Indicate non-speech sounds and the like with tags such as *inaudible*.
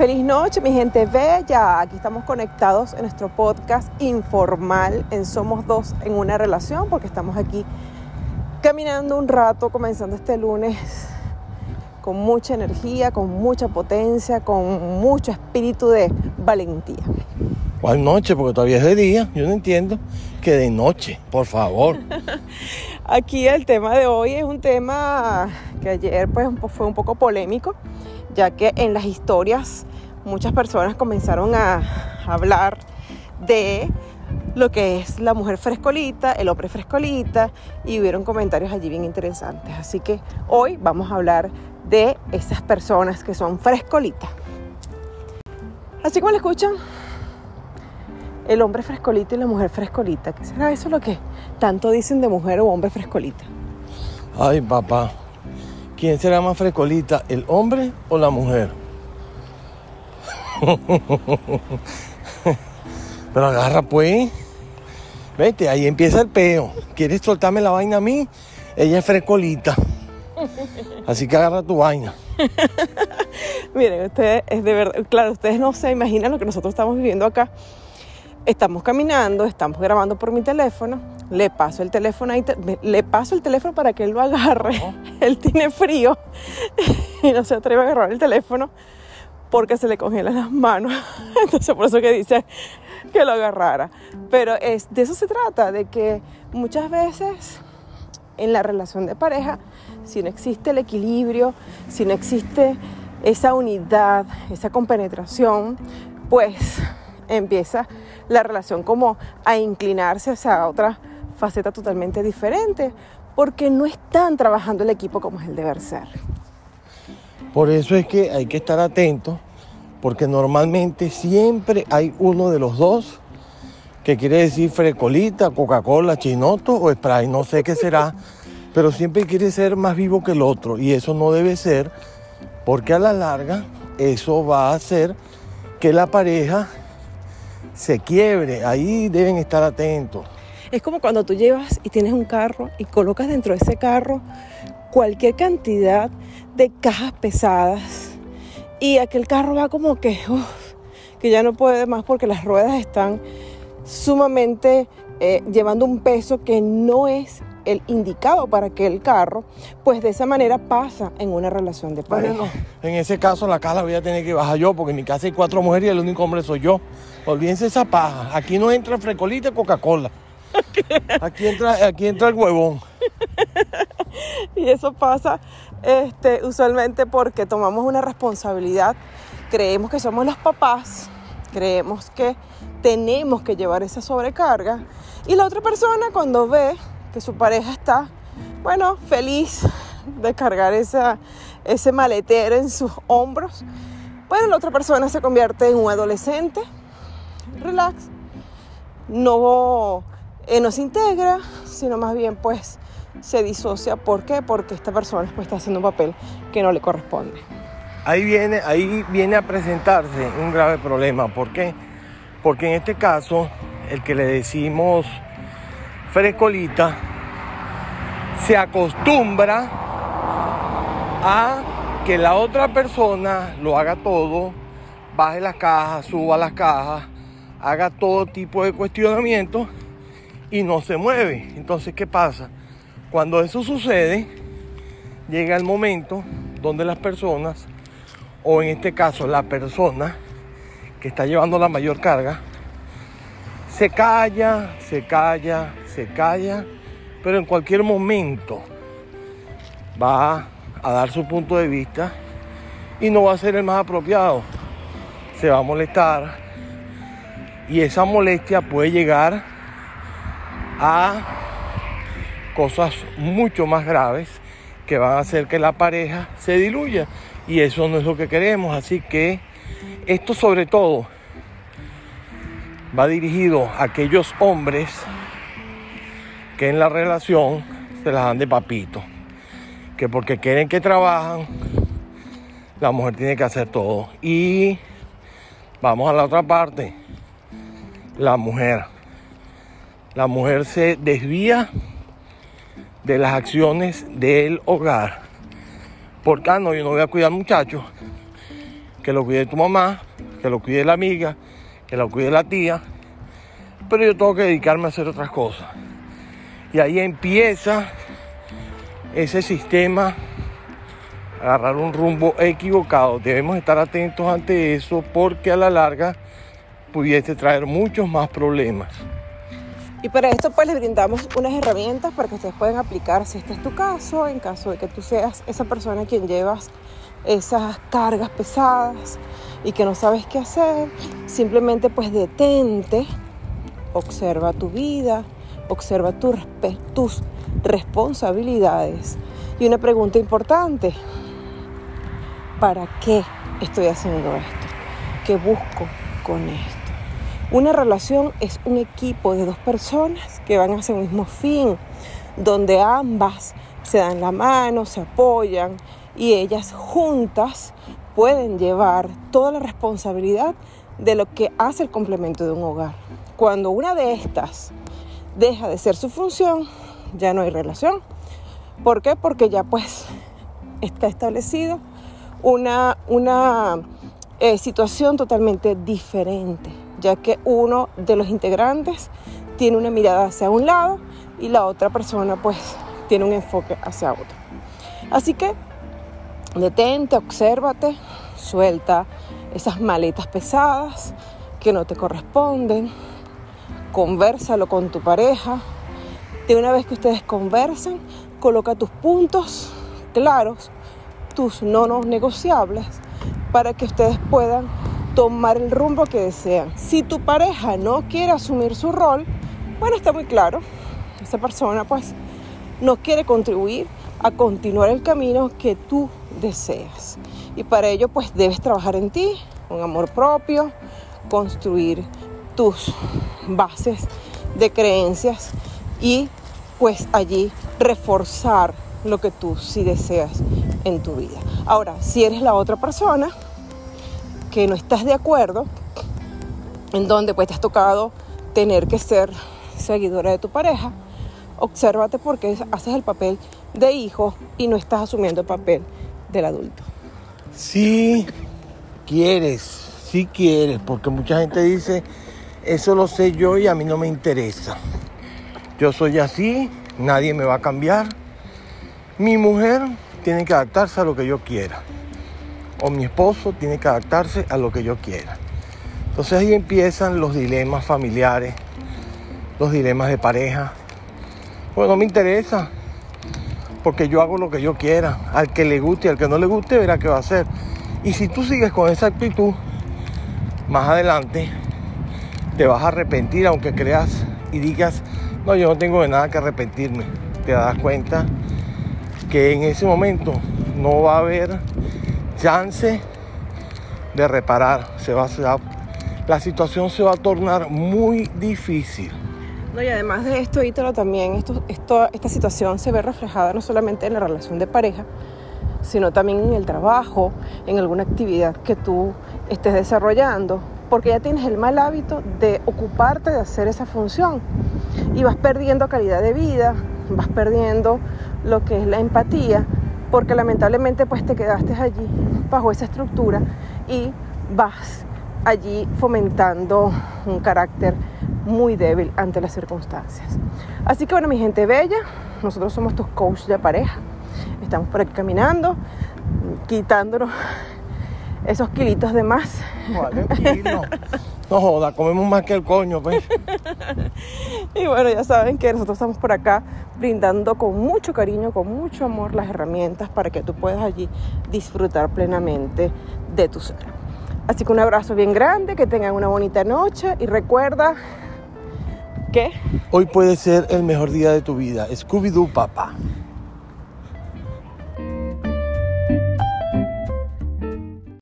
Feliz noche, mi gente bella. Aquí estamos conectados en nuestro podcast informal en Somos Dos en una relación, porque estamos aquí caminando un rato, comenzando este lunes con mucha energía, con mucha potencia, con mucho espíritu de valentía. ¿Cuál noche? Porque todavía es de día. Yo no entiendo que de noche, por favor. *laughs* Aquí el tema de hoy es un tema que ayer pues, fue un poco polémico, ya que en las historias muchas personas comenzaron a hablar de lo que es la mujer frescolita, el hombre frescolita, y hubieron comentarios allí bien interesantes. Así que hoy vamos a hablar de esas personas que son frescolitas. Así como lo escuchan, el hombre frescolita y la mujer frescolita. ¿Qué será eso lo que tanto dicen de mujer o hombre frescolita? Ay, papá, ¿quién será más frescolita, el hombre o la mujer? *laughs* Pero agarra pues. Vete, ahí empieza el peo. ¿Quieres soltarme la vaina a mí? Ella es frescolita. Así que agarra tu vaina. *laughs* Miren, ustedes, es de verdad, claro, ustedes no se imaginan lo que nosotros estamos viviendo acá. Estamos caminando, estamos grabando por mi teléfono, le paso el teléfono ahí, le paso el teléfono para que él lo agarre. *laughs* Él tiene frío *laughs* y no se atreve a agarrar el teléfono porque se le congelan las manos. *laughs* Entonces por eso que dice que lo agarrara. Pero es, de eso se trata, de que muchas veces en la relación de pareja, si no existe el equilibrio, si no existe esa unidad, esa compenetración, pues empieza la relación como a inclinarse hacia otra faceta totalmente diferente, porque no están trabajando el equipo como es el deber ser. Por eso es que hay que estar atentos, porque normalmente siempre hay uno de los dos que quiere decir frecolita, Coca-Cola, chinoto o spray, no sé qué será, *laughs* pero siempre quiere ser más vivo que el otro y eso no debe ser, porque a la larga eso va a hacer que la pareja se quiebre, ahí deben estar atentos. Es como cuando tú llevas y tienes un carro y colocas dentro de ese carro cualquier cantidad de cajas pesadas y aquel carro va como que, que ya no puede más porque las ruedas están sumamente eh, llevando un peso que no es el indicado para que el carro, pues de esa manera pasa en una relación de pareja. Bueno, en ese caso la casa voy a tener que bajar yo porque en mi casa hay cuatro mujeres y el único hombre soy yo. Olvídense esa paja. Aquí no entra frecolita Coca-Cola. Aquí entra, aquí entra el huevón. *laughs* y eso pasa este, usualmente porque tomamos una responsabilidad, creemos que somos los papás, creemos que tenemos que llevar esa sobrecarga y la otra persona cuando ve que su pareja está, bueno, feliz de cargar esa, ese maletero en sus hombros, bueno, la otra persona se convierte en un adolescente, relax, no, eh, no se integra, sino más bien pues se disocia. ¿Por qué? Porque esta persona pues, está haciendo un papel que no le corresponde. Ahí viene, ahí viene a presentarse un grave problema. ¿Por qué? Porque en este caso, el que le decimos frescolita se acostumbra a que la otra persona lo haga todo, baje las cajas, suba las cajas, haga todo tipo de cuestionamientos y no se mueve. Entonces, ¿qué pasa? Cuando eso sucede, llega el momento donde las personas, o en este caso la persona que está llevando la mayor carga, se calla, se calla, se calla, pero en cualquier momento va a dar su punto de vista y no va a ser el más apropiado. Se va a molestar y esa molestia puede llegar a cosas mucho más graves que van a hacer que la pareja se diluya. Y eso no es lo que queremos. Así que esto sobre todo va dirigido a aquellos hombres que en la relación se las dan de papito. Que porque quieren que trabajan, la mujer tiene que hacer todo. Y vamos a la otra parte. La mujer. La mujer se desvía de las acciones del hogar. Porque, ah, no, yo no voy a cuidar muchachos. que lo cuide tu mamá, que lo cuide la amiga, que lo cuide la tía, pero yo tengo que dedicarme a hacer otras cosas. Y ahí empieza ese sistema a agarrar un rumbo equivocado. Debemos estar atentos ante eso porque a la larga pudiese traer muchos más problemas. Y para esto pues les brindamos unas herramientas para que ustedes puedan aplicar si este es tu caso, en caso de que tú seas esa persona quien llevas esas cargas pesadas y que no sabes qué hacer, simplemente pues detente, observa tu vida, observa tus responsabilidades. Y una pregunta importante, ¿para qué estoy haciendo esto? ¿Qué busco con esto? Una relación es un equipo de dos personas que van hacia un mismo fin, donde ambas se dan la mano, se apoyan y ellas juntas pueden llevar toda la responsabilidad de lo que hace el complemento de un hogar. Cuando una de estas deja de ser su función, ya no hay relación. ¿Por qué? Porque ya pues está establecido una, una eh, situación totalmente diferente ya que uno de los integrantes tiene una mirada hacia un lado y la otra persona pues tiene un enfoque hacia otro. Así que detente, obsérvate, suelta esas maletas pesadas que no te corresponden, conversalo con tu pareja. De una vez que ustedes conversan, coloca tus puntos claros, tus no negociables, para que ustedes puedan tomar el rumbo que desean. Si tu pareja no quiere asumir su rol, bueno, está muy claro, esa persona pues no quiere contribuir a continuar el camino que tú deseas. Y para ello pues debes trabajar en ti, con amor propio, construir tus bases de creencias y pues allí reforzar lo que tú sí deseas en tu vida. Ahora, si eres la otra persona, que no estás de acuerdo, en donde pues te has tocado tener que ser seguidora de tu pareja, obsérvate porque haces el papel de hijo y no estás asumiendo el papel del adulto. Si quieres, si quieres, porque mucha gente dice, eso lo sé yo y a mí no me interesa. Yo soy así, nadie me va a cambiar. Mi mujer tiene que adaptarse a lo que yo quiera o mi esposo tiene que adaptarse a lo que yo quiera. Entonces ahí empiezan los dilemas familiares, los dilemas de pareja. Bueno, no me interesa, porque yo hago lo que yo quiera. Al que le guste y al que no le guste, verá qué va a hacer. Y si tú sigues con esa actitud, más adelante te vas a arrepentir, aunque creas y digas, no, yo no tengo de nada que arrepentirme. Te das cuenta que en ese momento no va a haber chance de reparar. Se va, a, la situación se va a tornar muy difícil. No, y además de esto, Ítalo, también esto, esto, esta situación se ve reflejada no solamente en la relación de pareja, sino también en el trabajo, en alguna actividad que tú estés desarrollando, porque ya tienes el mal hábito de ocuparte de hacer esa función y vas perdiendo calidad de vida, vas perdiendo lo que es la empatía porque lamentablemente pues te quedaste allí bajo esa estructura y vas allí fomentando un carácter muy débil ante las circunstancias. Así que bueno, mi gente bella, nosotros somos tus coaches de pareja. Estamos por aquí caminando, quitándonos esos kilitos de más. *laughs* No joda, comemos más que el coño, pues. *laughs* y bueno, ya saben que nosotros estamos por acá brindando con mucho cariño, con mucho amor las herramientas para que tú puedas allí disfrutar plenamente de tu ser. Así que un abrazo bien grande, que tengan una bonita noche y recuerda que... Hoy puede ser el mejor día de tu vida. Scooby-Doo, papá.